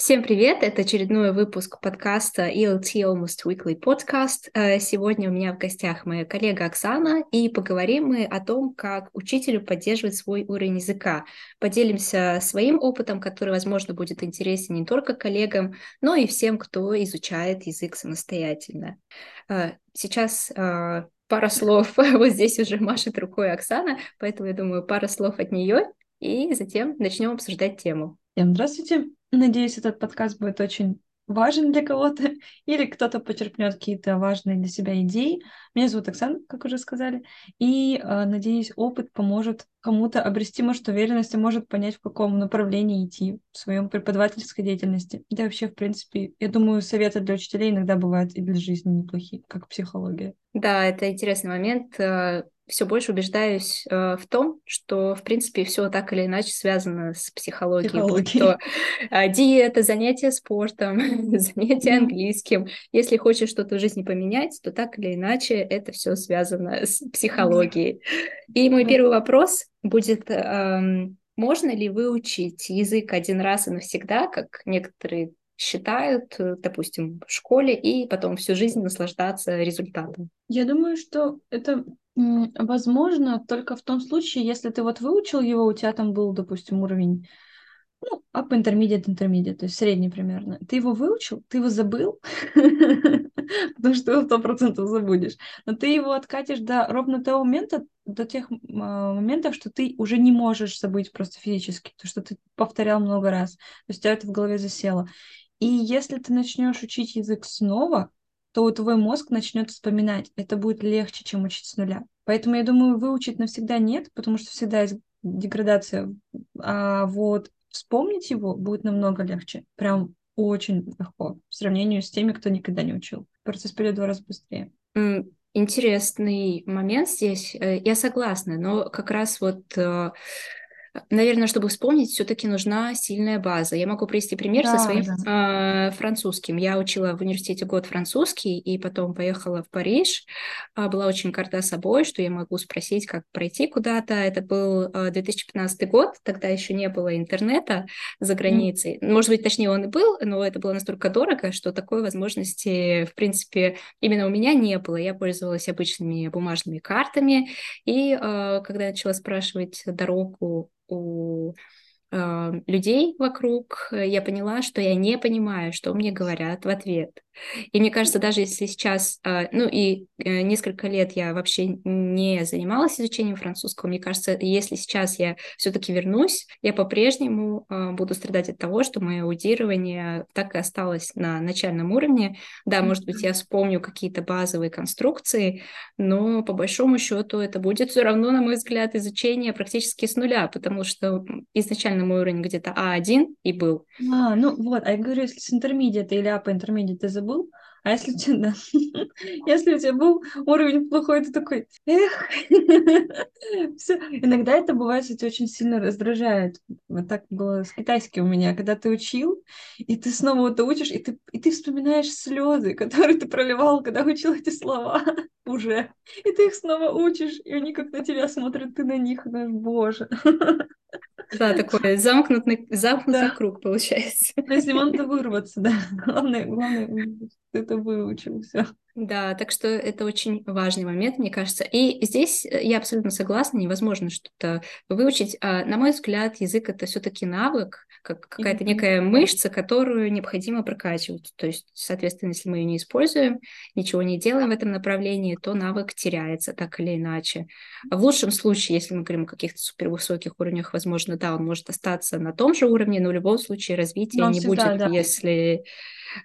Всем привет! Это очередной выпуск подкаста ELT Almost Weekly Podcast. Э, сегодня у меня в гостях моя коллега Оксана, и поговорим мы о том, как учителю поддерживать свой уровень языка. Поделимся своим опытом, который, возможно, будет интересен не только коллегам, но и всем, кто изучает язык самостоятельно. Э, сейчас э, пара слов. Вот здесь уже машет рукой Оксана, поэтому я думаю, пара слов от нее, и затем начнем обсуждать тему. Всем здравствуйте. Надеюсь, этот подкаст будет очень важен для кого-то, или кто-то почерпнет какие-то важные для себя идеи. Меня зовут Оксана, как уже сказали, и, э, надеюсь, опыт поможет кому-то обрести, может, уверенность и может понять, в каком направлении идти в своем преподавательской деятельности. Да вообще, в принципе, я думаю, советы для учителей иногда бывают и для жизни неплохие, как психология. Да, это интересный момент э, все больше убеждаюсь э, в том, что, в принципе, все так или иначе связано с психологией. Будь то э, диета, занятия спортом, занятия английским. Если хочешь что-то в жизни поменять, то так или иначе это все связано с психологией. И мой первый вопрос будет, э, можно ли выучить язык один раз и навсегда, как некоторые считают, э, допустим, в школе, и потом всю жизнь наслаждаться результатом? Я думаю, что это возможно только в том случае, если ты вот выучил его, у тебя там был, допустим, уровень ну, up intermediate, intermediate, то есть средний примерно. Ты его выучил, ты его забыл, потому что его сто процентов забудешь. Но ты его откатишь до ровно того момента, до тех а, моментов, что ты уже не можешь забыть просто физически, то, что ты повторял много раз. То есть у тебя это в голове засело. И если ты начнешь учить язык снова, то твой мозг начнет вспоминать. Это будет легче, чем учить с нуля. Поэтому я думаю, выучить навсегда нет, потому что всегда есть деградация. А вот вспомнить его будет намного легче. Прям очень легко в сравнении с теми, кто никогда не учил. Процесс пойдет в два раза быстрее. Интересный момент здесь. Э, я согласна, но как раз вот э, Наверное, чтобы вспомнить, все-таки нужна сильная база. Я могу привести пример да, со своим да. э, французским. Я учила в университете год французский, и потом поехала в Париж. Э, была очень горда собой, что я могу спросить, как пройти куда-то. Это был э, 2015 год, тогда еще не было интернета за границей. Mm. Может быть, точнее, он и был, но это было настолько дорого, что такой возможности, в принципе, именно у меня не было. Я пользовалась обычными бумажными картами, и э, когда я начала спрашивать дорогу у э, людей вокруг, я поняла, что я не понимаю, что мне говорят в ответ. И мне кажется, даже если сейчас, а, ну и э, несколько лет я вообще не занималась изучением французского, мне кажется, если сейчас я все-таки вернусь, я по-прежнему буду страдать от того, что мое аудирование так и осталось на начальном уровне. Да, может быть, я вспомню какие-то базовые конструкции, но по большому счету это будет все равно, на мой взгляд, изучение практически с нуля, потому что изначально мой уровень где-то А1 и был. А, ну вот, а я говорю, если с интермедиата или апа интермедиат ты забыл, а если у тебя, да, если у тебя был уровень плохой, ты такой, эх, все. Иногда это бывает, кстати, очень сильно раздражает. Вот так было с китайским у меня, когда ты учил, и ты снова это учишь, и ты, и ты вспоминаешь слезы, которые ты проливал, когда учил эти слова уже. И ты их снова учишь, и они как на тебя смотрят, ты на них, наш боже. Да, такой замкнутый, замкнутый да. круг получается. Если надо вырваться, да. Главное, главное, ты это выучил, все. Да, так что это очень важный момент, мне кажется. И здесь э, я абсолютно согласна, невозможно что-то выучить. А, на мой взгляд, язык это все-таки навык, как какая-то некая мышца, которую необходимо прокачивать. То есть, соответственно, если мы ее не используем, ничего не делаем в этом направлении, то навык теряется так или иначе. В лучшем случае, если мы говорим о каких-то супервысоких уровнях, возможно, да, он может остаться на том же уровне, но в любом случае развития не всегда, будет, да. если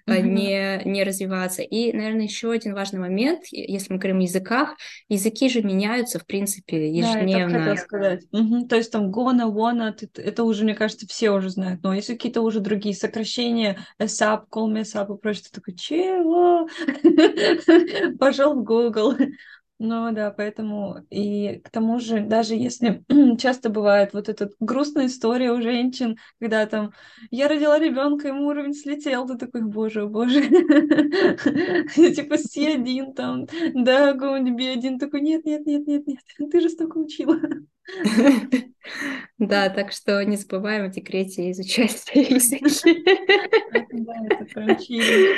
mm-hmm. не, не развиваться. И, наверное, еще один важный момент, если мы говорим о языках, языки же меняются, в принципе, ежедневно. Да, так сказать. Угу. То есть там gonna, wanna, это уже, мне кажется, все уже знают. Но если какие-то уже другие сокращения, ASAP, call me ASAP и прочее, ты такой, чего? Пошел в Google. Ну да, поэтому и к тому же, даже если часто бывает вот эта грустная история у женщин, когда там я родила ребенка, ему уровень слетел, ты такой, боже, боже, типа си один там, да, би один, такой, нет, нет, нет, нет, нет, ты же столько учила. Да, так что не забываем о декрете изучать языки. Да, это прям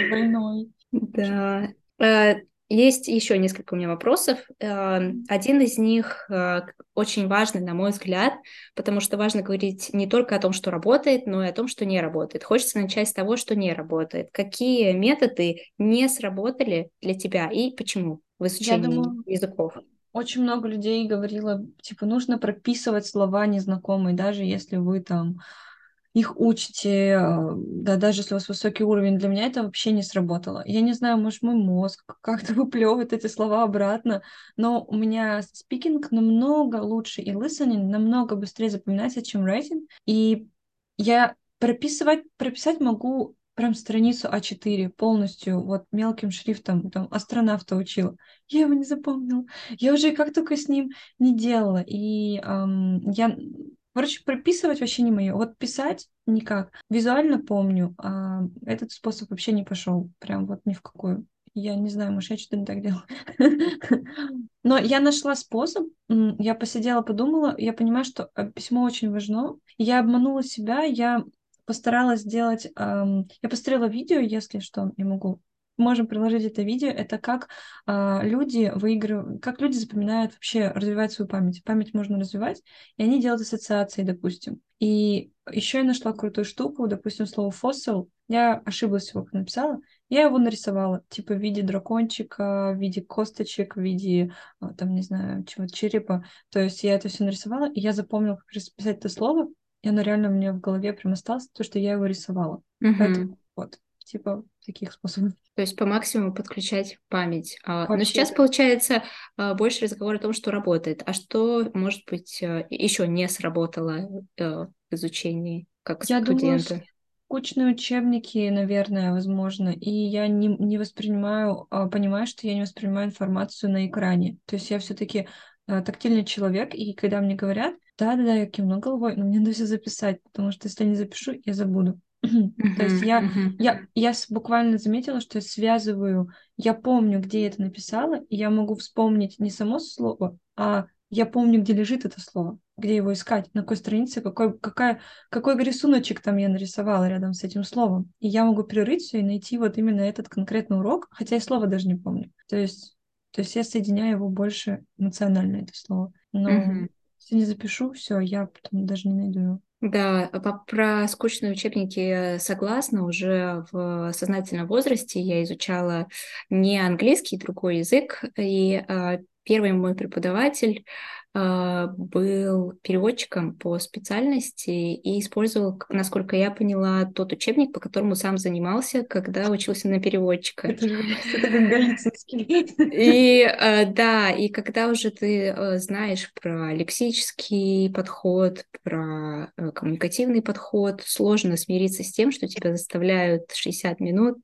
двойной. Да. Есть еще несколько у меня вопросов. Эм, один из них э, очень важный, на мой взгляд, потому что важно говорить не только о том, что работает, но и о том, что не работает. Хочется начать с того, что не работает. Какие методы не сработали для тебя и почему в изучении думаю, языков? Очень много людей говорило, типа, нужно прописывать слова незнакомые, даже если вы там их учите, а, да, даже если у вас высокий уровень, для меня это вообще не сработало. Я не знаю, может, мой мозг как-то выплевывает эти слова обратно, но у меня спикинг намного лучше и listening намного быстрее запоминается, чем writing, и я прописывать, прописать могу прям страницу А4 полностью, вот мелким шрифтом, там, астронавта учила. Я его не запомнила. Я уже как только с ним не делала. И эм, я Короче, прописывать вообще не мое. Вот писать никак. Визуально помню, а этот способ вообще не пошел. Прям вот ни в какую. Я не знаю, может, я что-то не так делала. Но я нашла способ, я посидела, подумала, я понимаю, что э, письмо очень важно. Я обманула себя, я постаралась сделать... Эм, я посмотрела видео, если что, я могу можем приложить это видео, это как а, люди выигрывают, как люди запоминают вообще, развивать свою память. Память можно развивать, и они делают ассоциации, допустим. И еще я нашла крутую штуку, допустим, слово fossil, я ошиблась всего, как написала, я его нарисовала, типа в виде дракончика, в виде косточек, в виде, а, там, не знаю, чего-то, черепа. То есть я это все нарисовала, и я запомнила, как расписать это слово, и оно реально у меня в голове прям осталось, то, что я его рисовала. Mm-hmm. Поэтому, вот, типа таких способов. То есть по максимуму подключать память. А, Вообще, Но сейчас получается а, больше разговор о том, что работает. А что, может быть, э, еще не сработало э, в изучении как Я студенты? Думаю, скучные учебники, наверное, возможно. И я не, не воспринимаю, а, понимаю, что я не воспринимаю информацию на экране. То есть я все-таки э, тактильный человек, и когда мне говорят, да-да-да, я кивну головой, но мне надо все записать, потому что если я не запишу, я забуду. То есть я, я, я буквально заметила, что я связываю, я помню, где я это написала, и я могу вспомнить не само слово, а я помню, где лежит это слово, где его искать, на какой странице, какой, какая, какой рисуночек там я нарисовала рядом с этим словом. И я могу прерыть все и найти вот именно этот конкретный урок, хотя я слово даже не помню. То есть, то есть я соединяю его больше эмоционально, это слово. Но mm-hmm. если не запишу, все, я потом даже не найду его. Да, по, про скучные учебники согласна. Уже в сознательном возрасте я изучала не английский, другой язык, и э, первый мой преподаватель а, был переводчиком по специальности и использовал, насколько я поняла, тот учебник, по которому сам занимался, когда учился на переводчика. Это же И а, да, и когда уже ты а, знаешь про лексический подход, про коммуникативный подход, сложно смириться с тем, что тебя заставляют 60 минут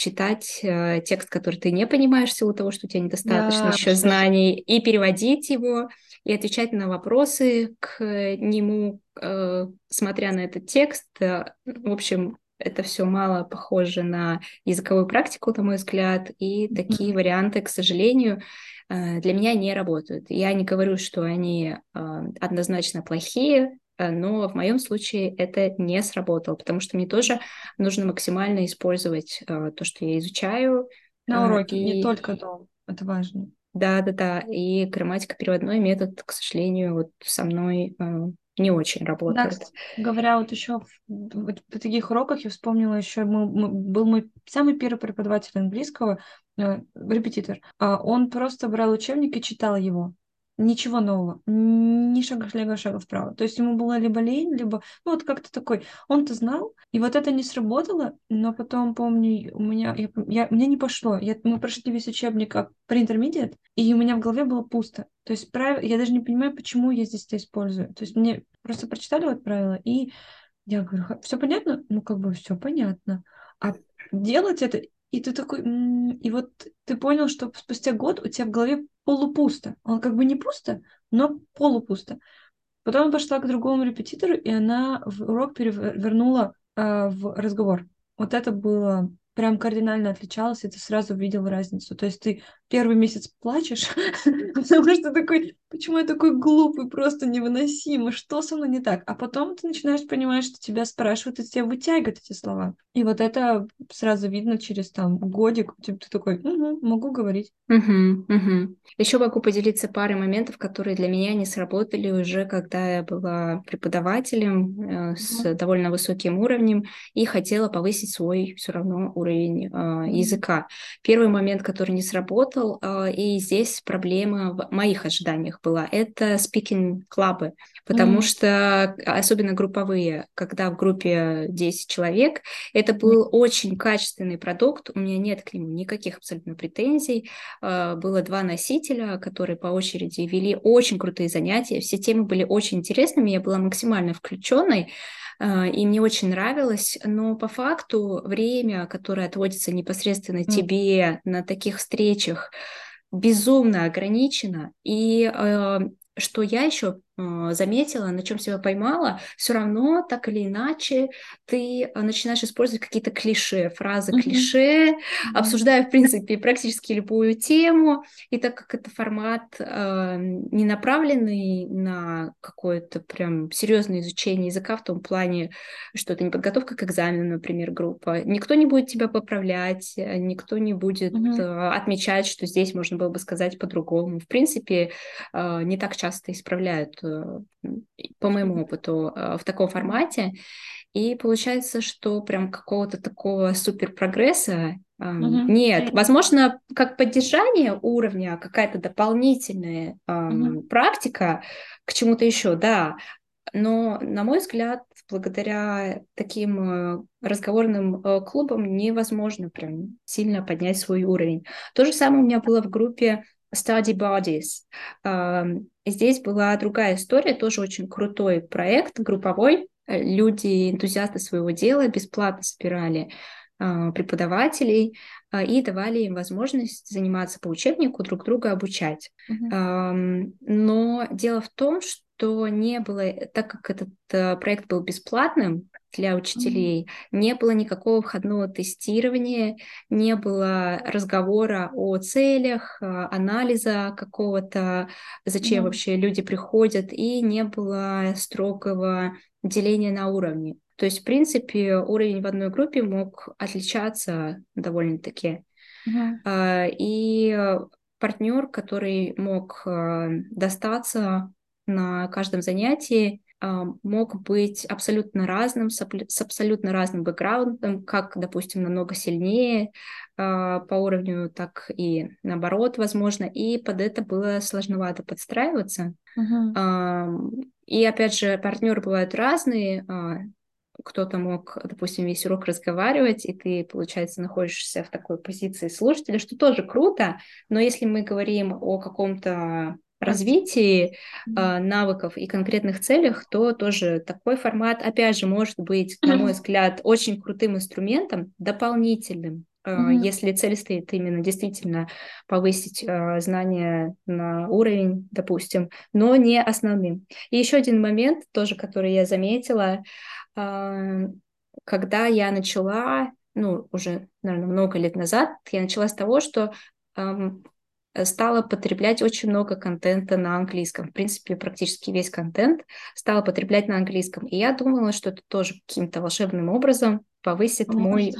читать э, текст, который ты не понимаешь в силу того, что у тебя недостаточно да, еще знаний, и переводить его, и отвечать на вопросы к нему, э, смотря на этот текст. Э, в общем, это все мало похоже на языковую практику, на мой взгляд, и mm-hmm. такие варианты, к сожалению, э, для меня не работают. Я не говорю, что они э, однозначно плохие, но в моем случае это не сработало, потому что мне тоже нужно максимально использовать э, то, что я изучаю. На уроке, и... не только дома, это важно. Да, да, да. И грамматика переводной метод, к сожалению, вот со мной э, не очень работает. Да, говоря вот еще в, в, в таких уроках, я вспомнила еще, мы, мы, был мой самый первый преподаватель английского, э, репетитор. Э, он просто брал учебник и читал его ничего нового, ни шага слева, шага вправо. То есть ему было либо лень, либо, ну вот как-то такой, он-то знал, и вот это не сработало, но потом, помню, у меня, я, я, мне не пошло, я, мы прошли весь учебник как интермедиат, и у меня в голове было пусто. То есть прав... я даже не понимаю, почему я здесь это использую. То есть мне просто прочитали вот правила, и я говорю, все понятно? Ну, как бы все понятно. А делать это и ты такой, и вот ты понял, что спустя год у тебя в голове полупусто. Он как бы не пусто, но полупусто. Потом я пошла к другому репетитору, и она в урок перевернула э, в разговор. Вот это было прям кардинально отличалось, и ты сразу видел разницу. То есть ты первый месяц плачешь, потому что такой, почему я такой глупый, просто невыносимо, что со мной не так? А потом ты начинаешь понимать, что тебя спрашивают, и тебя вытягивают эти слова. И вот это сразу видно через там годик, ты такой, угу, могу говорить. Угу, угу. Еще могу поделиться парой моментов, которые для меня не сработали уже, когда я была преподавателем э, с угу. довольно высоким уровнем и хотела повысить свой все равно уровень э, языка. Первый момент, который не сработал, работал, а, и здесь проблема в моих ожиданиях была. Это спикинг-клабы, потому mm-hmm. что, особенно групповые, когда в группе 10 человек, это был mm-hmm. очень качественный продукт, у меня нет к нему никаких абсолютно претензий. А, было два носителя, которые по очереди вели очень крутые занятия, все темы были очень интересными, я была максимально включенной, а, и мне очень нравилось, но по факту время, которое отводится непосредственно тебе на таких встречах, безумно ограничено, и э, что я еще заметила, на чем себя поймала, все равно так или иначе ты э, начинаешь использовать какие-то клише, фразы клише, mm-hmm. обсуждая, в принципе, практически любую тему. И так как это формат э, не направленный на какое-то прям серьезное изучение языка в том плане, что это не подготовка к экзамену, например, группа, никто не будет тебя поправлять, никто не будет mm-hmm. э, отмечать, что здесь можно было бы сказать по-другому. В принципе, э, не так часто исправляют, по моему опыту, э, в таком формате. И получается, что прям какого-то такого супер прогресса Uh-huh. Нет, возможно, как поддержание уровня, какая-то дополнительная uh-huh. практика к чему-то еще, да. Но, на мой взгляд, благодаря таким э, разговорным клубам невозможно прям сильно поднять свой уровень. То же самое у меня было в группе Study Bodies. Здесь была другая история, тоже очень крутой проект, групповой. Люди, энтузиасты своего дела, бесплатно собирали а, преподавателей а, и давали им возможность заниматься по учебнику, друг друга обучать. Uh-huh. Но дело в том, что не было, так как этот э, проект был бесплатным, для учителей. Не было никакого входного тестирования, не было разговора о целях, а, анализа какого-то, зачем mm-hmm. вообще люди приходят, и не было строгого деления на уровни. То есть, в принципе, уровень в одной группе мог отличаться довольно-таки. Mm-hmm. И партнер, который мог а, достаться на каждом занятии, мог быть абсолютно разным, с абсолютно разным бэкграундом, как, допустим, намного сильнее а, по уровню, так и наоборот, возможно, и под это было сложновато подстраиваться. Uh-huh. И опять же, партнеры бывают разные, а, кто-то мог, допустим, весь урок разговаривать, и ты, получается, находишься в такой позиции слушателя, что тоже круто, но если мы говорим о каком-то развитии э, навыков и конкретных целях, то тоже такой формат, опять же, может быть, на мой взгляд, очень крутым инструментом, дополнительным, э, если цель стоит именно действительно повысить э, знания на уровень, допустим, но не основным. И еще один момент, тоже, который я заметила, э, когда я начала, ну, уже, наверное, много лет назад, я начала с того, что стала потреблять очень много контента на английском. В принципе, практически весь контент стала потреблять на английском. И я думала, что это тоже каким-то волшебным образом повысит мой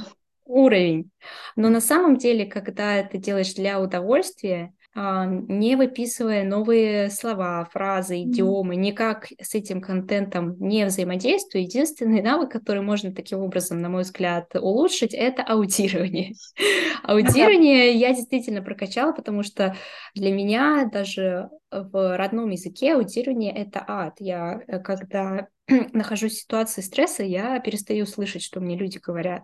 уровень. Но на самом деле, когда ты делаешь для удовольствия, не выписывая новые слова, фразы, идиомы, никак с этим контентом не взаимодействуя. Единственный навык, который можно таким образом, на мой взгляд, улучшить, это аудирование. Аудирование я действительно прокачала, потому что для меня даже в родном языке аудирование — это ад. Я, э, когда нахожусь в ситуации стресса, я перестаю слышать, что мне люди говорят.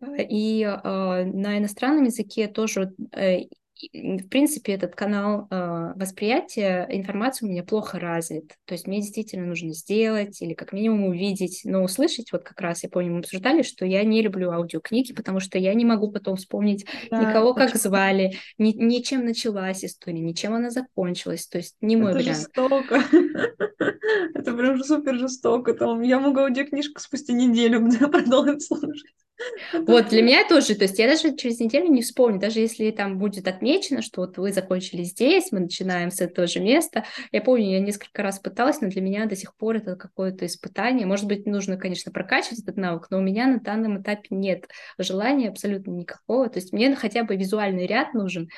И э, на иностранном языке тоже э, в принципе, этот канал э, восприятия информации у меня плохо развит. То есть мне действительно нужно сделать или как минимум увидеть, но услышать, вот как раз, я помню, мы обсуждали, что я не люблю аудиокниги, потому что я не могу потом вспомнить да, никого, как звали, ни, ни чем началась история, ни чем она закончилась. То есть не мой Это вариант. жестоко. Это прям супер жестоко. Там я могу аудиокнижку спустя неделю продолжить слушать. Вот, для меня тоже, то есть я даже через неделю не вспомню, даже если там будет отмечено, что вот вы закончили здесь, мы начинаем с этого же места. Я помню, я несколько раз пыталась, но для меня до сих пор это какое-то испытание. Может быть, нужно, конечно, прокачивать этот навык, но у меня на данном этапе нет желания абсолютно никакого. То есть мне хотя бы визуальный ряд нужен.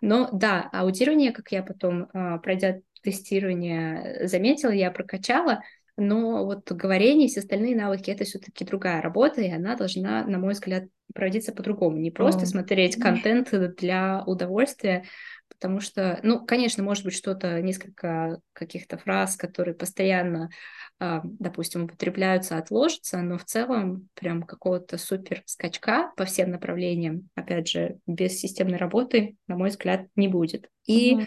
Но да, аудирование, как я потом, а, пройдя тестирование, заметила, я прокачала, но вот говорение и все остальные навыки это все-таки другая работа, и она должна, на мой взгляд, проводиться по-другому. Не просто oh. смотреть контент для удовольствия, потому что, ну, конечно, может быть, что-то, несколько каких-то фраз, которые постоянно, а, допустим, употребляются, отложатся, но в целом прям какого-то супер скачка по всем направлениям, опять же, без системной работы, на мой взгляд, не будет. И mm-hmm.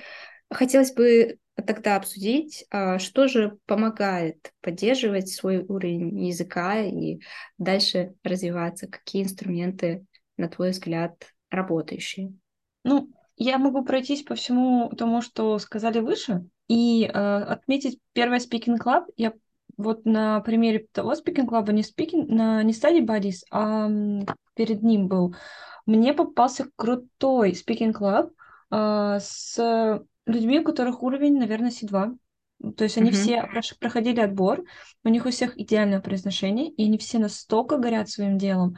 хотелось бы тогда обсудить, а, что же помогает поддерживать свой уровень языка и дальше развиваться, какие инструменты, на твой взгляд, работающие? Ну, я могу пройтись по всему тому, что сказали выше, и э, отметить первое Speaking Club. Я вот на примере того Speaking Club, не, speaking, не Study Buddies, а перед ним был, мне попался крутой Speaking Club э, с людьми, у которых уровень, наверное, C2. То есть они uh-huh. все проходили отбор, у них у всех идеальное произношение, и они все настолько горят своим делом,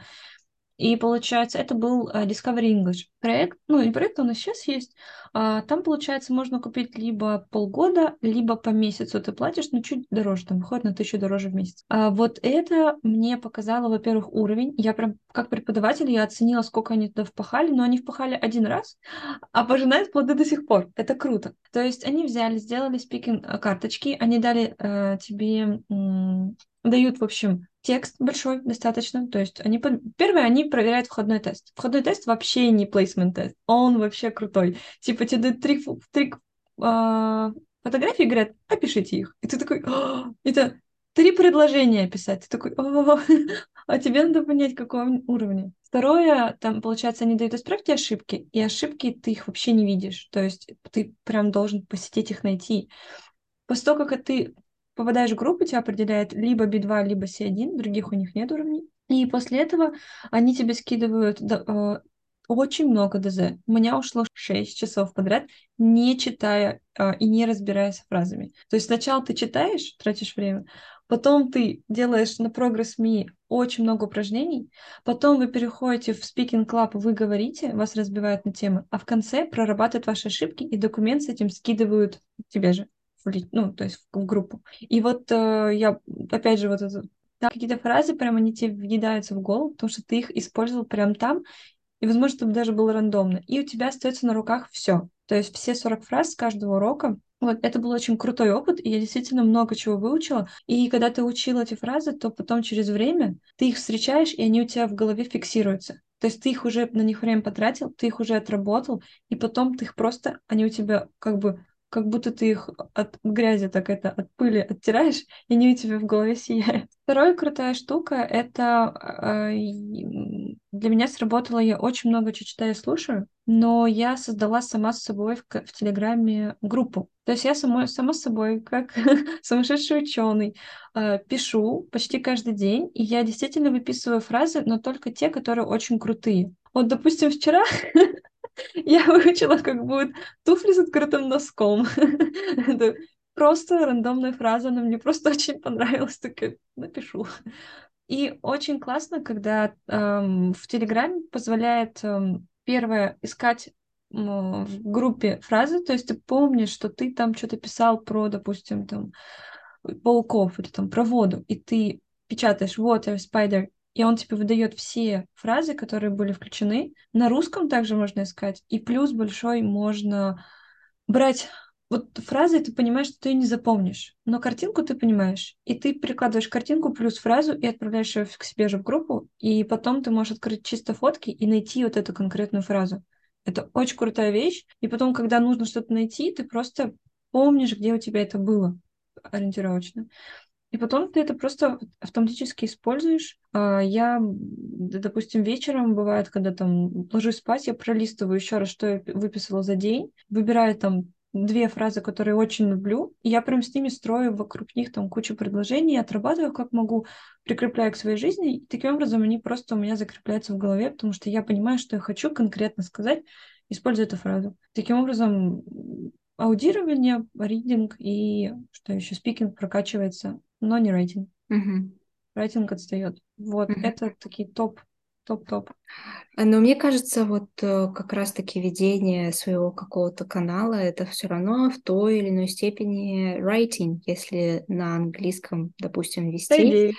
и получается, это был uh, Discovery English проект. Ну, и проект у нас сейчас есть. Uh, там, получается, можно купить либо полгода, либо по месяцу ты платишь, но чуть дороже, там выходит на тысячу дороже в месяц. Uh, вот это мне показало, во-первых, уровень. Я прям, как преподаватель, я оценила, сколько они туда впахали, но они впахали один раз, а пожинают плоды до сих пор. Это круто. То есть они взяли, сделали спикинг карточки, они дали uh, тебе дают, в общем, текст большой достаточно. То есть они... Первое, они проверяют входной тест. Входной тест вообще не placement тест. Он вообще крутой. Типа тебе дают три, три э, фотографии говорят, опишите их. И ты такой, это три предложения писать. Ты такой, а тебе надо понять, какого уровня. Второе, там, получается, они дают исправьте ошибки, и ошибки ты их вообще не видишь. То есть ты прям должен посетить их найти. После того, как ты попадаешь в группу, тебя определяет либо B2, либо C1, других у них нет уровней. И после этого они тебе скидывают э, очень много ДЗ. У меня ушло 6 часов подряд, не читая э, и не разбираясь фразами. То есть сначала ты читаешь, тратишь время, потом ты делаешь на прогресс Ми очень много упражнений, потом вы переходите в Speaking Club, вы говорите, вас разбивают на темы, а в конце прорабатывают ваши ошибки и документ с этим скидывают тебе же ну, то есть в группу. И вот э, я, опять же, вот это, какие-то фразы прямо они тебе въедаются в голову, потому что ты их использовал прямо там, и, возможно, это даже было рандомно. И у тебя остается на руках все. То есть все 40 фраз с каждого урока. Вот, это был очень крутой опыт, и я действительно много чего выучила. И когда ты учил эти фразы, то потом через время ты их встречаешь, и они у тебя в голове фиксируются. То есть ты их уже на них время потратил, ты их уже отработал, и потом ты их просто, они у тебя как бы как будто ты их от грязи так это, от пыли оттираешь, и они у тебя в голове сияют. Вторая крутая штука — это э, для меня сработало, я очень много читаю и слушаю, но я создала сама с собой в, в Телеграме группу. То есть я сама, сама с собой, как сумасшедший ученый, э, пишу почти каждый день, и я действительно выписываю фразы, но только те, которые очень крутые. Вот, допустим, вчера я выучила, как будет туфли с открытым носком. Это просто рандомная фраза, она мне просто очень понравилась, так я напишу. И очень классно, когда эм, в Телеграме позволяет эм, первое искать в группе фразы, то есть ты помнишь, что ты там что-то писал про, допустим, там пауков или там про воду, и ты печатаешь water, spider, и он тебе выдает все фразы, которые были включены. На русском также можно искать. И плюс большой можно брать вот фразы, ты понимаешь, что ты не запомнишь, но картинку ты понимаешь, и ты прикладываешь картинку плюс фразу и отправляешь ее к себе же в группу, и потом ты можешь открыть чисто фотки и найти вот эту конкретную фразу. Это очень крутая вещь. И потом, когда нужно что-то найти, ты просто помнишь, где у тебя это было ориентировочно. И потом ты это просто автоматически используешь. А, я, допустим, вечером бывает, когда там ложусь спать, я пролистываю еще раз, что я выписала за день, выбираю там две фразы, которые очень люблю, и я прям с ними строю вокруг них там кучу предложений, отрабатываю как могу, прикрепляю к своей жизни, и таким образом они просто у меня закрепляются в голове, потому что я понимаю, что я хочу конкретно сказать, используя эту фразу. Таким образом, аудирование, ридинг и что еще, спикинг прокачивается, но не рейтинг. Угу. Рейтинг отстает. Вот, угу. это такие топ топ-топ. Но мне кажется, вот э, как раз-таки ведение своего какого-то канала это все равно в той или иной степени writing, если на английском, допустим, вести.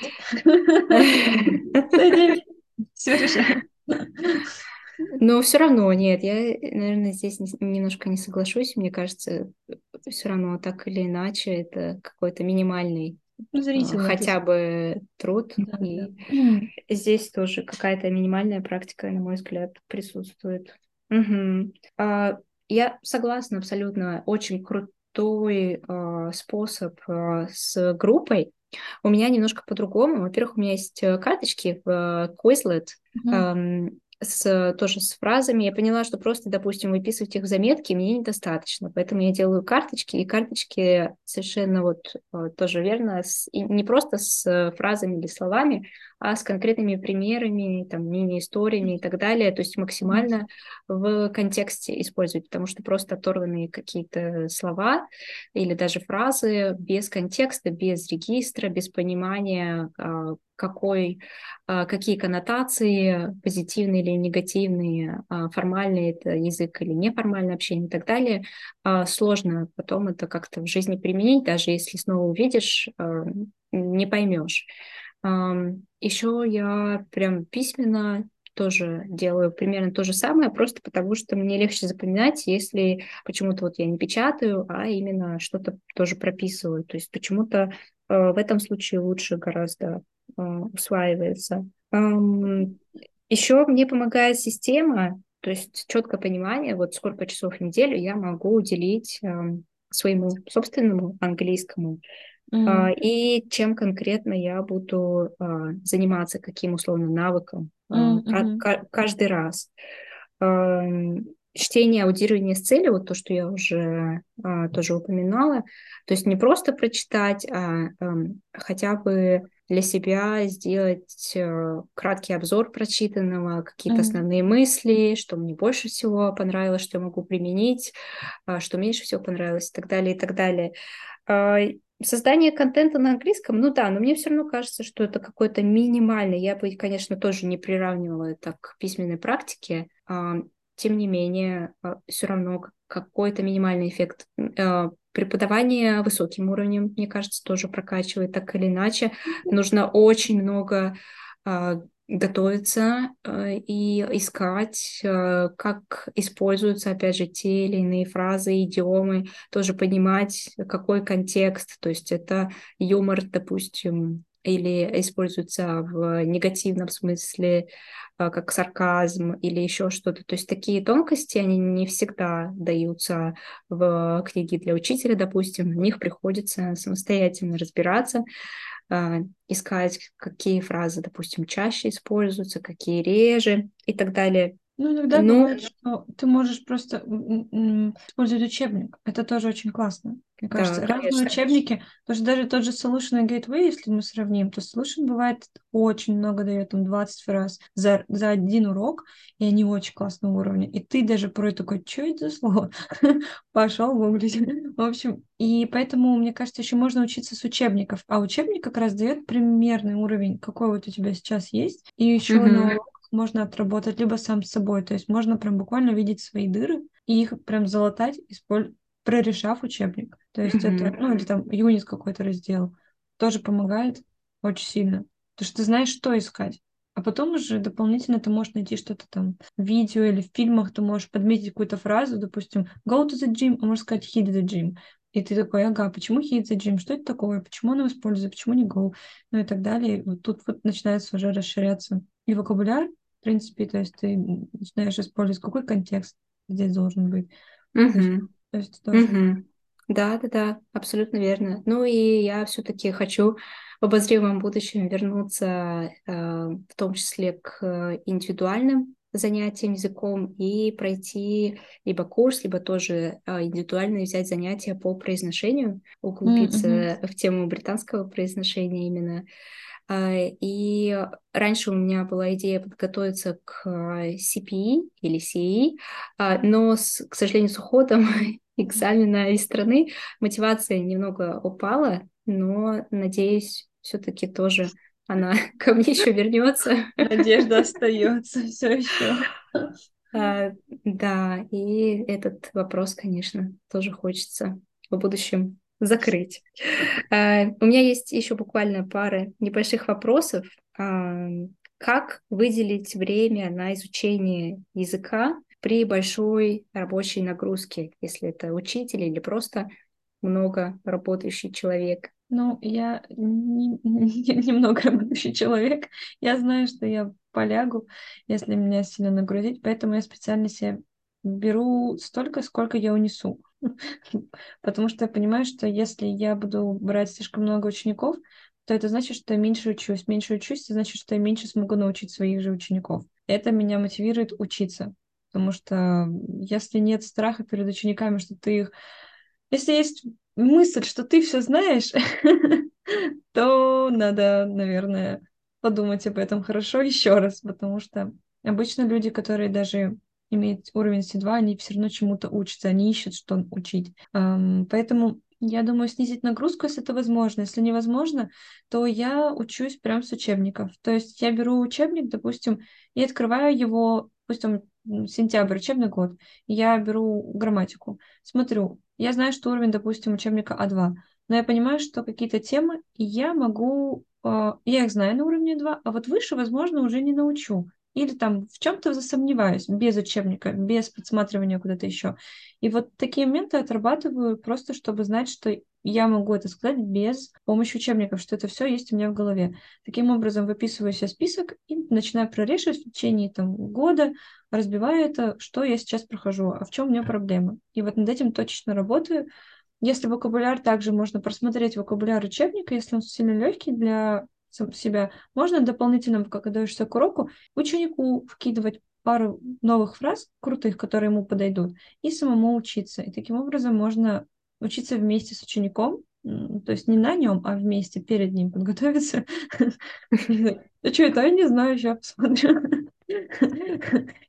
Но все равно нет, я, наверное, здесь немножко не соглашусь. Мне кажется, все равно так или иначе это какой-то минимальный ну, Зрительно, хотя бы труд. Да, и да. здесь тоже какая-то минимальная практика, на мой взгляд, присутствует. Угу. А, я согласна абсолютно. Очень крутой а, способ а, с группой. У меня немножко по-другому. Во-первых, у меня есть э, карточки в э, Quizlet. Mm-hmm с, тоже с фразами. Я поняла, что просто, допустим, выписывать их в заметки мне недостаточно, поэтому я делаю карточки, и карточки совершенно вот э, тоже верно, с, не просто с фразами или словами, а с конкретными примерами, там, мини-историями и так далее, то есть максимально в контексте использовать, потому что просто оторванные какие-то слова или даже фразы без контекста, без регистра, без понимания, а, какой, а, какие коннотации, позитивные или негативные, а, формальный это язык или неформальное общение и так далее, сложно потом это как-то в жизни применить, даже если снова увидишь, не поймешь. Еще я прям письменно тоже делаю примерно то же самое, просто потому что мне легче запоминать, если почему-то вот я не печатаю, а именно что-то тоже прописываю. То есть почему-то в этом случае лучше гораздо усваивается. Еще мне помогает система, то есть четкое понимание, вот сколько часов в неделю я могу уделить э, своему собственному английскому Mm. И чем конкретно я буду а, заниматься, каким условно навыком mm-hmm. каждый раз. Чтение, аудирование с целью, вот то, что я уже а, тоже упоминала, то есть не просто прочитать, а хотя бы для себя сделать э, краткий обзор прочитанного, какие-то mm-hmm. основные мысли, что мне больше всего понравилось, что я могу применить, что меньше всего понравилось и так далее, и так далее. Создание контента на английском, ну да, но мне все равно кажется, что это какой-то минимальный. Я бы, конечно, тоже не приравнивала это к письменной практике. А, тем не менее, а, все равно какой-то минимальный эффект. А, преподавание высоким уровнем, мне кажется, тоже прокачивает так или иначе. Нужно очень много готовиться э, и искать, э, как используются, опять же, те или иные фразы, идиомы, тоже понимать, какой контекст, то есть это юмор, допустим, или используется в негативном смысле, э, как сарказм или еще что-то. То есть такие тонкости, они не всегда даются в книге для учителя, допустим, в них приходится самостоятельно разбираться, а, искать, какие фразы, допустим, чаще используются, какие реже и так далее. Ну, иногда Но... бывает, что ты можешь просто использовать учебник. Это тоже очень классно. Мне кажется, да, разные учебники, потому что даже тот же Solution и Gateway, если мы сравним, то Solution бывает очень много дает, там 20 фраз за, за один урок, и они очень классного уровня. И ты даже порой такой, что это за слово? Пошел гуглить. В общем, и поэтому, мне кажется, еще можно учиться с учебников. А учебник как раз дает примерный уровень, какой вот у тебя сейчас есть. И еще mm-hmm. Можно отработать либо сам с собой. То есть можно прям буквально видеть свои дыры и их прям залатать, исполь... прорешав учебник. То есть mm-hmm. это, ну, или там юнит какой-то раздел. Тоже помогает очень сильно. Потому что ты знаешь, что искать. А потом уже дополнительно ты можешь найти что-то там в видео или в фильмах, ты можешь подметить какую-то фразу, допустим, go to the gym, а можешь сказать hit the gym. И ты такой, ага, почему hit the gym? Что это такое? Почему оно используется? Почему не go? Ну и так далее. И вот тут вот начинается уже расширяться и вокабуляр, в принципе, то есть ты начинаешь использовать какой контекст, здесь должен быть. Угу. То есть тоже... угу. Да, да, да, абсолютно верно. Ну и я все-таки хочу в обозримом будущем вернуться, э, в том числе к индивидуальным занятиям языком и пройти либо курс, либо тоже э, индивидуально взять занятия по произношению, углубиться mm-hmm. в тему британского произношения именно. Э, и раньше у меня была идея подготовиться к CPE или CE, э, но, с, к сожалению, с уходом экзамена из страны мотивация немного упала, но, надеюсь, все-таки тоже она ко мне еще вернется. Надежда остается все еще. А, да, и этот вопрос, конечно, тоже хочется в будущем закрыть. А, у меня есть еще буквально пара небольших вопросов. А, как выделить время на изучение языка при большой рабочей нагрузке, если это учитель или просто много работающий человек? Ну, я не, не, работающий человек. Я знаю, что я полягу, если меня сильно нагрузить, поэтому я специально себе беру столько, сколько я унесу. Потому что я понимаю, что если я буду брать слишком много учеников, то это значит, что я меньше учусь. Меньше учусь, это значит, что я меньше смогу научить своих же учеников. Это меня мотивирует учиться. Потому что если нет страха перед учениками, что ты их... Если есть мысль, что ты все знаешь, то надо, наверное, подумать об этом хорошо еще раз, потому что обычно люди, которые даже имеют уровень C2, они все равно чему-то учатся, они ищут, что учить. Поэтому я думаю, снизить нагрузку, если это возможно. Если невозможно, то я учусь прям с учебников. То есть я беру учебник, допустим, и открываю его, допустим, сентябрь, учебный год, я беру грамматику, смотрю, я знаю, что уровень, допустим, учебника А2, но я понимаю, что какие-то темы я могу, э, я их знаю на уровне 2, а вот выше, возможно, уже не научу. Или там в чем-то засомневаюсь, без учебника, без подсматривания куда-то еще. И вот такие моменты отрабатываю просто, чтобы знать, что я могу это сказать без помощи учебников, что это все есть у меня в голове. Таким образом, выписываю себе список и начинаю прорешивать в течение там, года, разбиваю это, что я сейчас прохожу, а в чем у меня проблема. И вот над этим точечно работаю. Если вокабуляр, также можно просмотреть вокабуляр учебника, если он сильно легкий для себя, можно дополнительно, как готовишься к уроку, ученику вкидывать пару новых фраз крутых, которые ему подойдут, и самому учиться. И таким образом можно учиться вместе с учеником, то есть не на нем, а вместе перед ним подготовиться. Да что это, я не знаю, сейчас посмотрю.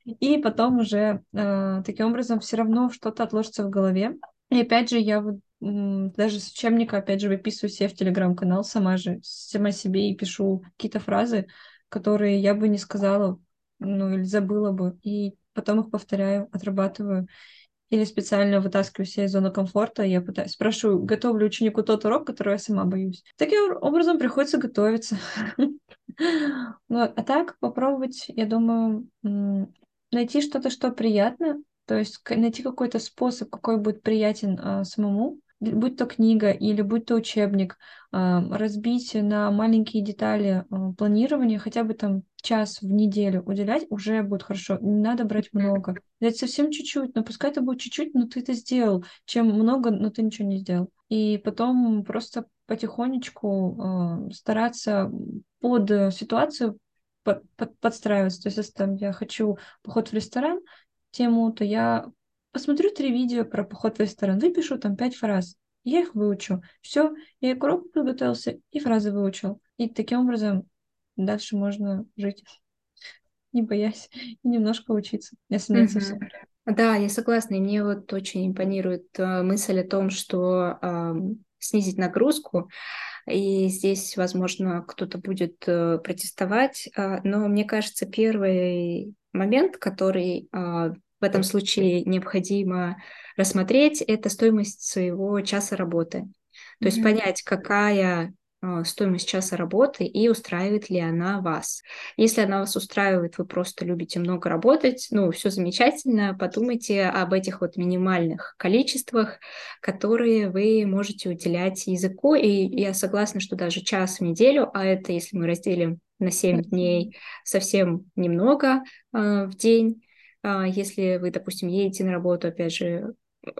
И потом уже э, таким образом все равно что-то отложится в голове. И опять же, я вот даже с учебника, опять же, выписываю себе в телеграм-канал сама же, сама себе и пишу какие-то фразы, которые я бы не сказала, ну, или забыла бы. И потом их повторяю, отрабатываю. Или специально вытаскиваю себя из зоны комфорта, я пытаюсь, спрашиваю, готовлю ученику тот урок, который я сама боюсь. Таким образом приходится готовиться. А так попробовать, я думаю, найти что-то, что приятно, то есть найти какой-то способ, какой будет приятен а, самому, будь то книга или будь то учебник, а, разбить на маленькие детали а, планирования, хотя бы там час в неделю уделять, уже будет хорошо. Не надо брать много. Взять совсем чуть-чуть, но пускай это будет чуть-чуть, но ты это сделал, чем много, но ты ничего не сделал. И потом просто потихонечку э, стараться под ситуацию под, под, подстраиваться. То есть, если там я хочу поход в ресторан, тему, то я посмотрю три видео про поход в ресторан, выпишу там пять фраз, я их выучу. Все, я к уроку подготовился и фразы выучил. И таким образом дальше можно жить, не боясь, и немножко учиться, если нет совсем. Да, я согласна. И мне вот очень импонирует э, мысль о том, что э, снизить нагрузку. И здесь, возможно, кто-то будет э, протестовать. Э, но мне кажется, первый момент, который э, в этом случае необходимо рассмотреть, это стоимость своего часа работы. То mm-hmm. есть понять, какая а, стоимость часа работы и устраивает ли она вас. Если она вас устраивает, вы просто любите много работать, ну, все замечательно, подумайте об этих вот минимальных количествах, которые вы можете уделять языку. И я согласна, что даже час в неделю, а это если мы разделим на 7 дней, совсем немного э, в день, если вы, допустим, едете на работу, опять же,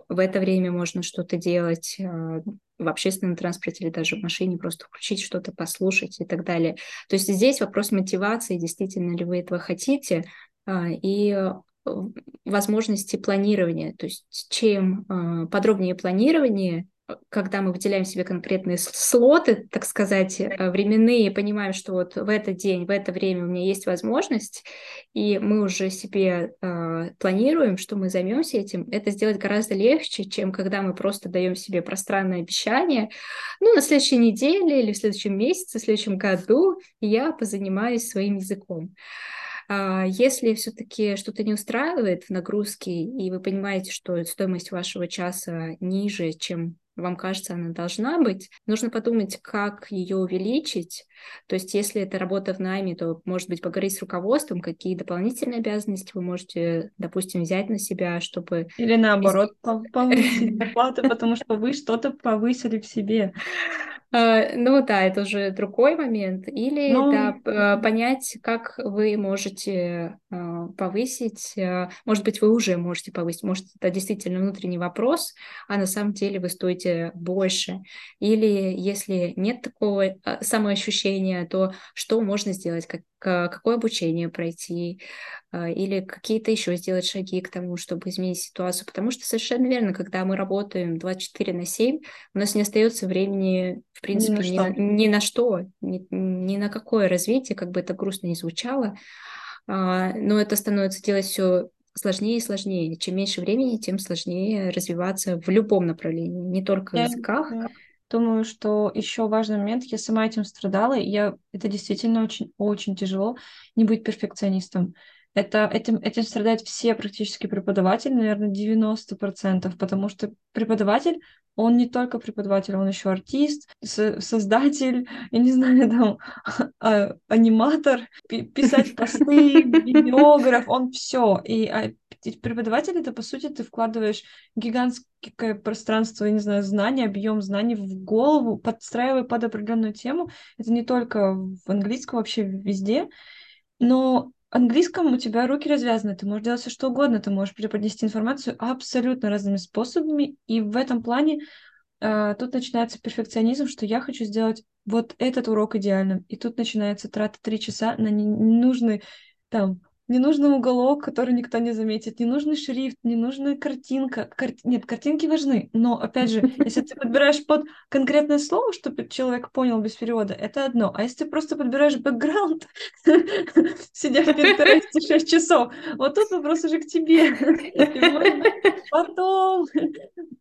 в это время можно что-то делать а, в общественном транспорте или даже в машине, просто включить что-то, послушать и так далее. То есть здесь вопрос мотивации, действительно ли вы этого хотите, а, и возможности планирования. То есть чем подробнее планирование, когда мы выделяем себе конкретные слоты, так сказать, э, временные, понимаем, что вот в этот день, в это время у меня есть возможность, и мы уже себе э, планируем, что мы займемся этим, это сделать гораздо легче, чем когда мы просто даем себе пространное обещание, ну, на следующей неделе или в следующем месяце, в следующем году я позанимаюсь своим языком. А если все-таки что-то не устраивает в нагрузке, и вы понимаете, что стоимость вашего часа ниже, чем вам кажется, она должна быть, нужно подумать, как ее увеличить. То есть, если это работа в найме, то, может быть, поговорить с руководством, какие дополнительные обязанности вы можете, допустим, взять на себя, чтобы... Или наоборот, повысить зарплату, потому что вы что-то повысили в себе. А, ну да, это уже другой момент. Или ну... да, понять, как вы можете а, повысить. Может быть, вы уже можете повысить. Может, это действительно внутренний вопрос, а на самом деле вы стоите больше. Или если нет такого самоощущения, то что можно сделать, как, какое обучение пройти, а, или какие-то еще сделать шаги к тому, чтобы изменить ситуацию. Потому что совершенно верно, когда мы работаем 24 на 7, у нас не остается времени, в принципе, ни на, ни, ни на что, ни, ни на какое развитие, как бы это грустно не звучало. А, но это становится делать все сложнее и сложнее. Чем меньше времени, тем сложнее развиваться в любом направлении, не только в языках. Думаю, что еще важный момент, я сама этим страдала, и я, это действительно очень-очень тяжело не быть перфекционистом. Это, этим, этим страдают все практически преподаватели, наверное, 90%, потому что преподаватель, он не только преподаватель, он еще артист, создатель, я не знаю, там, а, аниматор, писать посты, видеограф, он все. И а, преподаватель это, по сути, ты вкладываешь гигантское пространство, я не знаю, знаний, объем знаний в голову, подстраивая под определенную тему. Это не только в английском, вообще везде. Но английском у тебя руки развязаны, ты можешь делать все что угодно, ты можешь преподнести информацию абсолютно разными способами, и в этом плане э, тут начинается перфекционизм, что я хочу сделать вот этот урок идеальным, и тут начинается трата три часа на ненужный там Ненужный уголок, который никто не заметит, ненужный шрифт, ненужная картинка. Кар... Нет, картинки важны, но, опять же, если ты подбираешь под конкретное слово, чтобы человек понял без перевода, это одно. А если ты просто подбираешь бэкграунд, сидя в Пинтересте 6 часов, вот тут вопрос уже к тебе. Потом,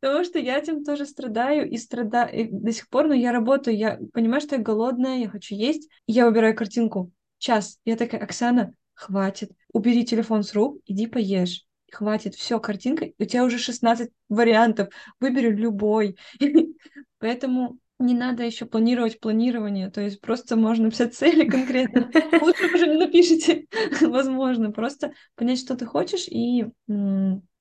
потому что я этим тоже страдаю и страдаю до сих пор, но я работаю, я понимаю, что я голодная, я хочу есть, я выбираю картинку. Час. Я такая, Оксана, хватит, убери телефон с рук, иди поешь. Хватит, все, картинка, у тебя уже 16 вариантов, выбери любой. Поэтому не надо еще планировать планирование, то есть просто можно писать цели конкретно. Лучше уже не напишите, возможно. Просто понять, что ты хочешь, и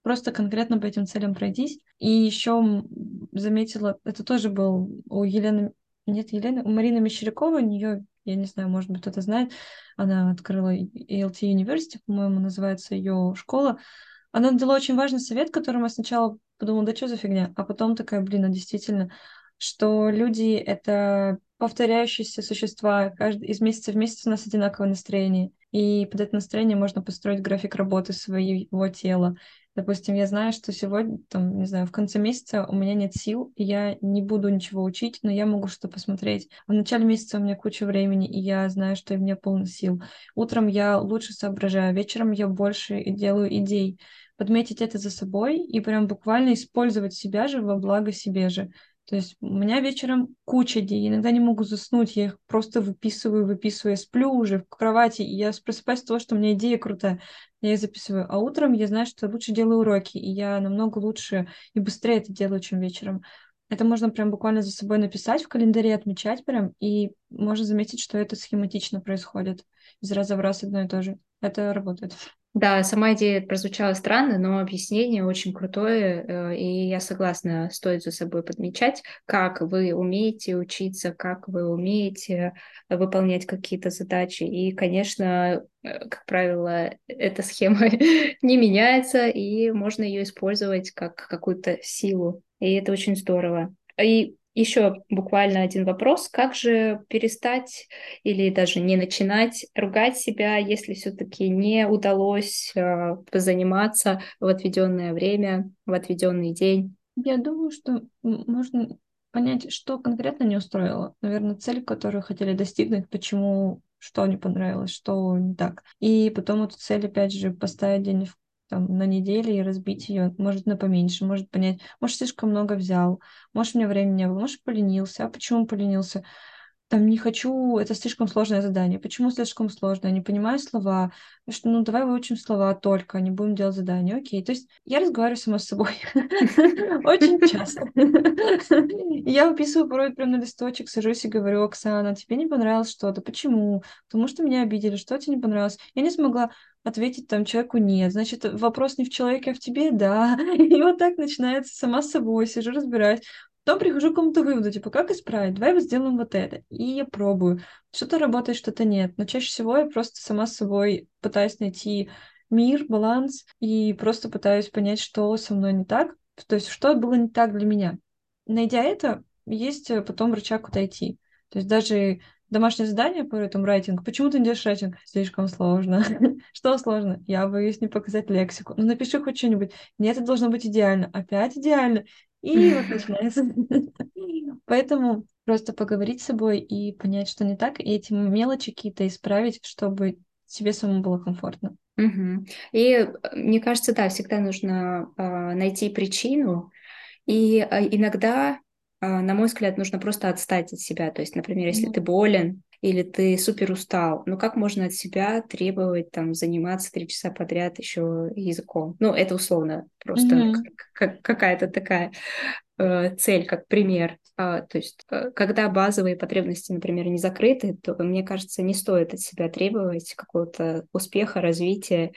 просто конкретно по этим целям пройдись. И еще заметила, это тоже был у Елены, нет, Елены, у Марины Мещеряковой, у нее я не знаю, может быть, кто-то знает, она открыла ELT University, по-моему, называется ее школа. Она дала очень важный совет, которым я сначала подумала, да что за фигня, а потом такая, блин, а действительно, что люди — это повторяющиеся существа, каждый, из месяца в месяц у нас одинаковое настроение, и под это настроение можно построить график работы своего тела. Допустим, я знаю, что сегодня, там, не знаю, в конце месяца у меня нет сил, и я не буду ничего учить, но я могу что-то посмотреть. А в начале месяца у меня куча времени, и я знаю, что у меня полно сил. Утром я лучше соображаю, вечером я больше делаю идей. Подметить это за собой и прям буквально использовать себя же во благо себе же. То есть у меня вечером куча идей, иногда не могу заснуть, я их просто выписываю, выписываю, я сплю уже в кровати, и я просыпаюсь от того, что у меня идея крутая, я их записываю. А утром я знаю, что лучше делаю уроки, и я намного лучше и быстрее это делаю, чем вечером. Это можно прям буквально за собой написать в календаре, отмечать прям, и можно заметить, что это схематично происходит из раза в раз одно и то же. Это работает. Да, сама идея прозвучала странно, но объяснение очень крутое, э, и я согласна, стоит за собой подмечать, как вы умеете учиться, как вы умеете выполнять какие-то задачи. И, конечно, э, как правило, эта схема не меняется, и можно ее использовать как какую-то силу. И это очень здорово. И еще буквально один вопрос. Как же перестать или даже не начинать ругать себя, если все-таки не удалось э, позаниматься в отведенное время, в отведенный день? Я думаю, что можно понять, что конкретно не устроило. Наверное, цель, которую хотели достигнуть, почему что не понравилось, что не так. И потом эту цель, опять же, поставить день в там, на неделю и разбить ее, может, на поменьше, может понять, может, слишком много взял, может, у меня времени не было, может, поленился. А почему поленился? там не хочу, это слишком сложное задание. Почему слишком сложное? Не понимаю слова. Что, ну, давай выучим слова только, не будем делать задание. Окей. То есть я разговариваю сама с собой очень часто. Я выписываю порой прям на листочек, сажусь и говорю, Оксана, тебе не понравилось что-то. Почему? Потому что меня обидели. Что тебе не понравилось? Я не смогла ответить там человеку нет. Значит, вопрос не в человеке, а в тебе, да. И вот так начинается сама с собой, сижу, разбираюсь. Потом прихожу к какому-то выводу, типа, как исправить? Давай вот сделаем вот это. И я пробую. Что-то работает, что-то нет. Но чаще всего я просто сама с собой пытаюсь найти мир, баланс и просто пытаюсь понять, что со мной не так. То есть, что было не так для меня. Найдя это, есть э, потом рычаг куда идти. То есть даже домашнее задание по этому райтинг. Почему ты не делаешь райтинг? Слишком сложно. Что сложно? Я боюсь не показать лексику. Ну, напиши хоть что-нибудь. Нет, это должно быть идеально. Опять идеально. И вот начинается. Поэтому просто поговорить с собой и понять, что не так, и эти мелочи какие-то исправить, чтобы тебе самому было комфортно. Угу. И э, мне кажется, да, всегда нужно э, найти причину, и э, иногда, на мой взгляд, нужно просто отстать от себя. То есть, например, если mm-hmm. ты болен, или ты супер устал. Ну как можно от себя требовать там заниматься три часа подряд еще языком? Ну это условно просто mm-hmm. как, какая-то такая э, цель, как пример. А, то есть э, когда базовые потребности, например, не закрыты, то мне кажется, не стоит от себя требовать какого-то успеха, развития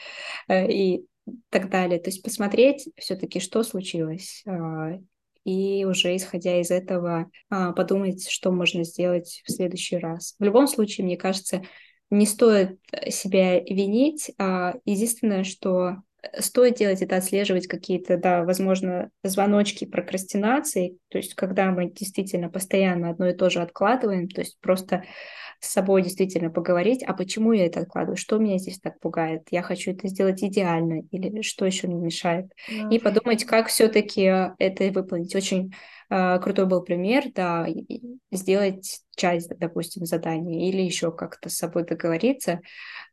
э, и так далее. То есть посмотреть все-таки, что случилось, а, и уже исходя из этого а, подумать, что можно сделать в следующий раз. В любом случае, мне кажется, не стоит себя винить. А единственное, что стоит делать, это отслеживать какие-то, да, возможно, звоночки прокрастинации, то есть когда мы действительно постоянно одно и то же откладываем, то есть просто с собой действительно поговорить, а почему я это откладываю, что меня здесь так пугает, я хочу это сделать идеально, или что еще мне мешает, да. и подумать, как все-таки это выполнить. Очень э, крутой был пример, да, сделать часть, допустим, задания, или еще как-то с собой договориться,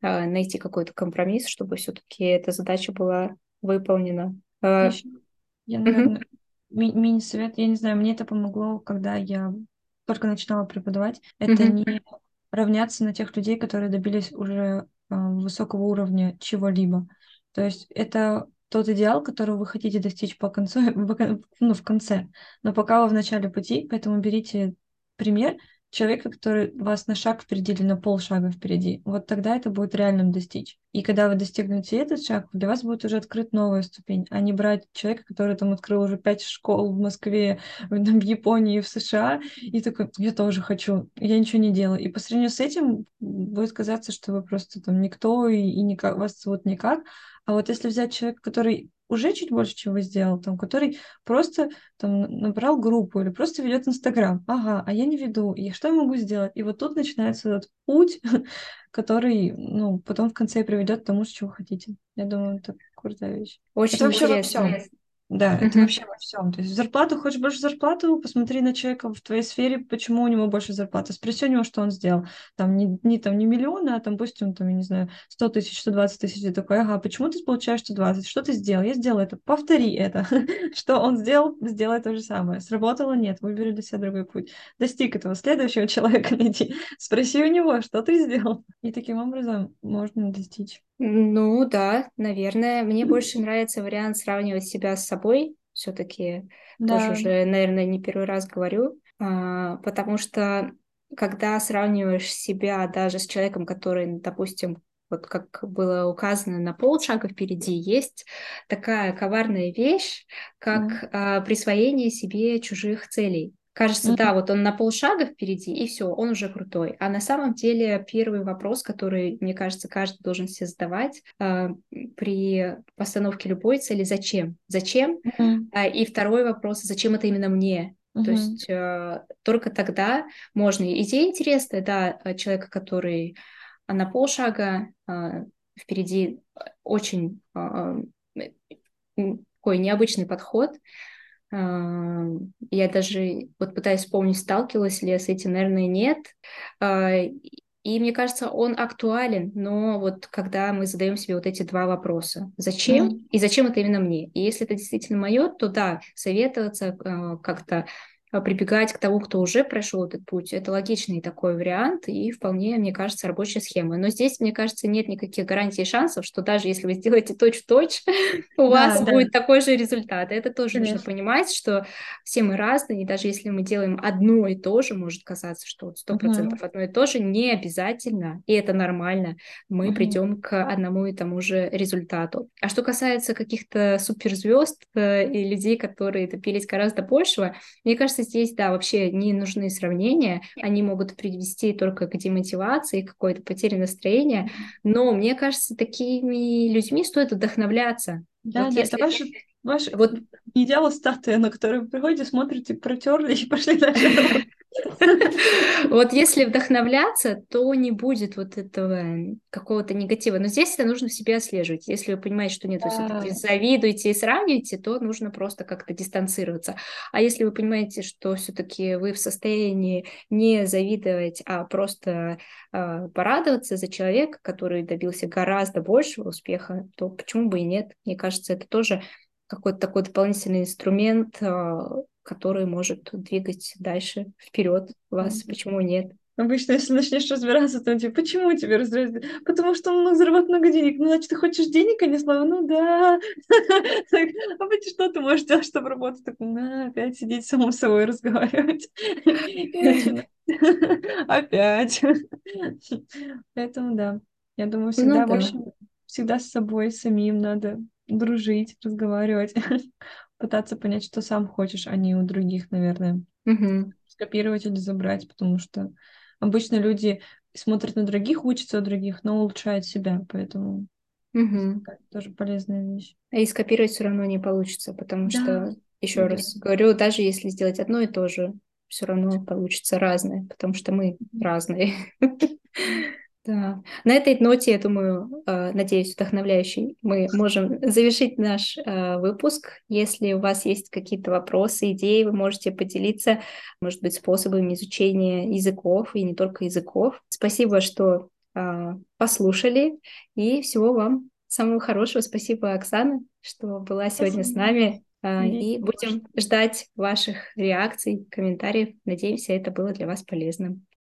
э, найти какой-то компромисс, чтобы все-таки эта задача была выполнена. Э, я, наверное, mm-hmm. ми- мини-совет, я не знаю, мне это помогло, когда я только начинала преподавать, это mm-hmm. не равняться на тех людей, которые добились уже э, высокого уровня чего-либо. То есть это тот идеал, которого вы хотите достичь по концу, ну, в конце. Но пока вы в начале пути, поэтому берите пример человека, который вас на шаг впереди или на полшага впереди. Вот тогда это будет реальным достичь. И когда вы достигнете этот шаг, для вас будет уже открыт новая ступень, а не брать человека, который там открыл уже пять школ в Москве, в, там, в Японии, в США, и такой, я тоже хочу, я ничего не делаю. И по сравнению с этим будет казаться, что вы просто там никто, и, и никак, вас зовут никак. А вот если взять человека, который уже чуть больше, чего сделал, там, который просто там набрал группу или просто ведет Инстаграм. Ага, а я не веду. И что я могу сделать? И вот тут начинается этот путь, который, ну, потом в конце приведет к тому, чего хотите. Я думаю, это крутая вещь. Очень это интересно. Да, это вообще во всем. То есть зарплату, хочешь больше зарплату, посмотри на человека в твоей сфере, почему у него больше зарплаты. Спроси у него, что он сделал. Там не, не, там, не миллионы, а там, пусть он, там, я не знаю, 100 тысяч, 120 тысяч. Ты такой, ага, почему ты получаешь 120? Что ты сделал? Я сделал это. Повтори это. что он сделал, сделай то же самое. Сработало? Нет. Выбери для себя другой путь. Достиг этого. Следующего человека найти. Спроси у него, что ты сделал. И таким образом можно достичь. Ну да, наверное. Мне больше нравится вариант сравнивать себя с собой. Все-таки да. тоже уже, наверное, не первый раз говорю, а, потому что когда сравниваешь себя даже с человеком, который, допустим, вот как было указано на полшага впереди, есть такая коварная вещь, как mm. присвоение себе чужих целей. Кажется, mm-hmm. да, вот он на полшага впереди, и все, он уже крутой. А на самом деле первый вопрос, который, мне кажется, каждый должен себе задавать э, при постановке любой цели, зачем? Зачем? Mm-hmm. А, и второй вопрос, зачем это именно мне? Mm-hmm. То есть э, только тогда можно. Идея интересная, да, человека, который на полшага э, впереди очень э, такой необычный подход, я даже вот пытаюсь вспомнить, сталкивалась ли я с этим, наверное, нет. А, и мне кажется, он актуален, но вот когда мы задаем себе вот эти два вопроса, зачем mm-hmm. и зачем это именно мне? И если это действительно мое, то да, советоваться а, как-то а, прибегать к тому, кто уже прошел этот путь, это логичный такой вариант и вполне, мне кажется, рабочая схема. Но здесь, мне кажется, нет никаких гарантий и шансов, что даже если вы сделаете точь-в-точь, у вас будет такой же результат. Это тоже нужно понимать, что все мы разные, и даже если мы делаем одно и то же, может казаться, что сто процентов одно и то же, не обязательно, и это нормально, мы придем к одному и тому же результату. А что касается каких-то суперзвезд э, и людей, которые добились гораздо большего, мне кажется, здесь, да, вообще не нужны сравнения, они могут привести только к демотивации, какой-то потере настроения, но мне кажется, такими людьми стоит вдохновляться. Да, вот да, если... это ваши, ваши вот... идеал статуя, на которую вы приходите, смотрите, протерли и пошли дальше. Вот если вдохновляться, то не будет вот этого какого-то негатива. Но здесь это нужно в себе отслеживать. Если вы понимаете, что нет, все-таки завидуете и сравниваете, то нужно просто как-то дистанцироваться. А если вы понимаете, что все-таки вы в состоянии не завидовать, а просто э, порадоваться за человека, который добился гораздо большего успеха, то почему бы и нет? Мне кажется, это тоже какой-то такой дополнительный инструмент а, который может двигать дальше вперед вас. Mm-hmm. Почему нет? Обычно, если начнешь разбираться, то типа, почему тебе разбираться? Потому что он много зарабатывает много денег. Ну, значит, ты хочешь денег, а не славы? Ну, да. А быть что ты можешь делать, чтобы работать? Так, на, опять сидеть самому с собой разговаривать. Опять. Поэтому, да. Я думаю, всегда, в общем, всегда с собой самим надо дружить, разговаривать пытаться понять, что сам хочешь, а не у других, наверное. Угу. Скопировать или забрать, потому что обычно люди смотрят на других, учатся у других, но улучшают себя, поэтому угу. это тоже полезная вещь. А и скопировать все равно не получится, потому да. что, еще да. раз говорю, даже если сделать одно и то же, все равно получится разное, потому что мы разные. Да. На этой ноте, я думаю, э, надеюсь, вдохновляющей, мы можем завершить наш э, выпуск. Если у вас есть какие-то вопросы, идеи, вы можете поделиться, может быть, способами изучения языков и не только языков. Спасибо, что э, послушали, и всего вам самого хорошего. Спасибо, Оксана, что была сегодня Спасибо. с нами. И будем ждать ваших реакций, комментариев. Надеемся, это было для вас полезным.